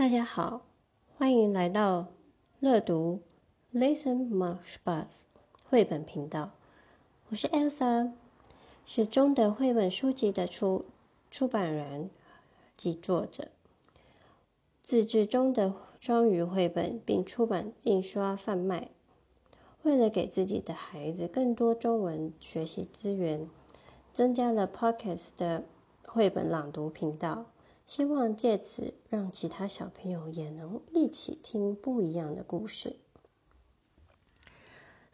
大家好，欢迎来到乐读 Listen Marsh Bus 绘本频道。我是 Elsa，是中德绘本书籍的出出版人及作者，自制中德双语绘本，并出版印刷贩卖。为了给自己的孩子更多中文学习资源，增加了 Podcast 的绘本朗读频道。希望借此让其他小朋友也能一起听不一样的故事。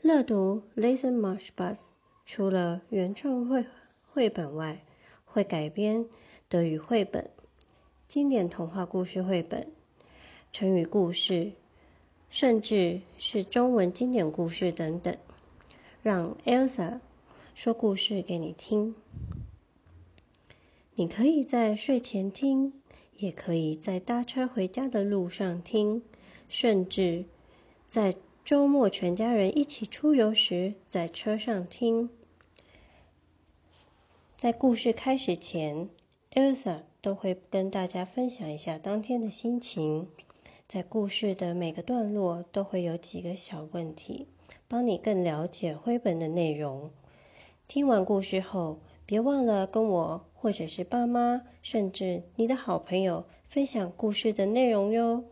乐读 Listen Marsh Bus 除了原创绘绘本外，会改编德语绘本、经典童话故事绘本、成语故事，甚至是中文经典故事等等，让 Elsa 说故事给你听。你可以在睡前听，也可以在搭车回家的路上听，甚至在周末全家人一起出游时在车上听。在故事开始前，Elsa 都会跟大家分享一下当天的心情。在故事的每个段落都会有几个小问题，帮你更了解绘本的内容。听完故事后，别忘了跟我。或者是爸妈，甚至你的好朋友分享故事的内容哟。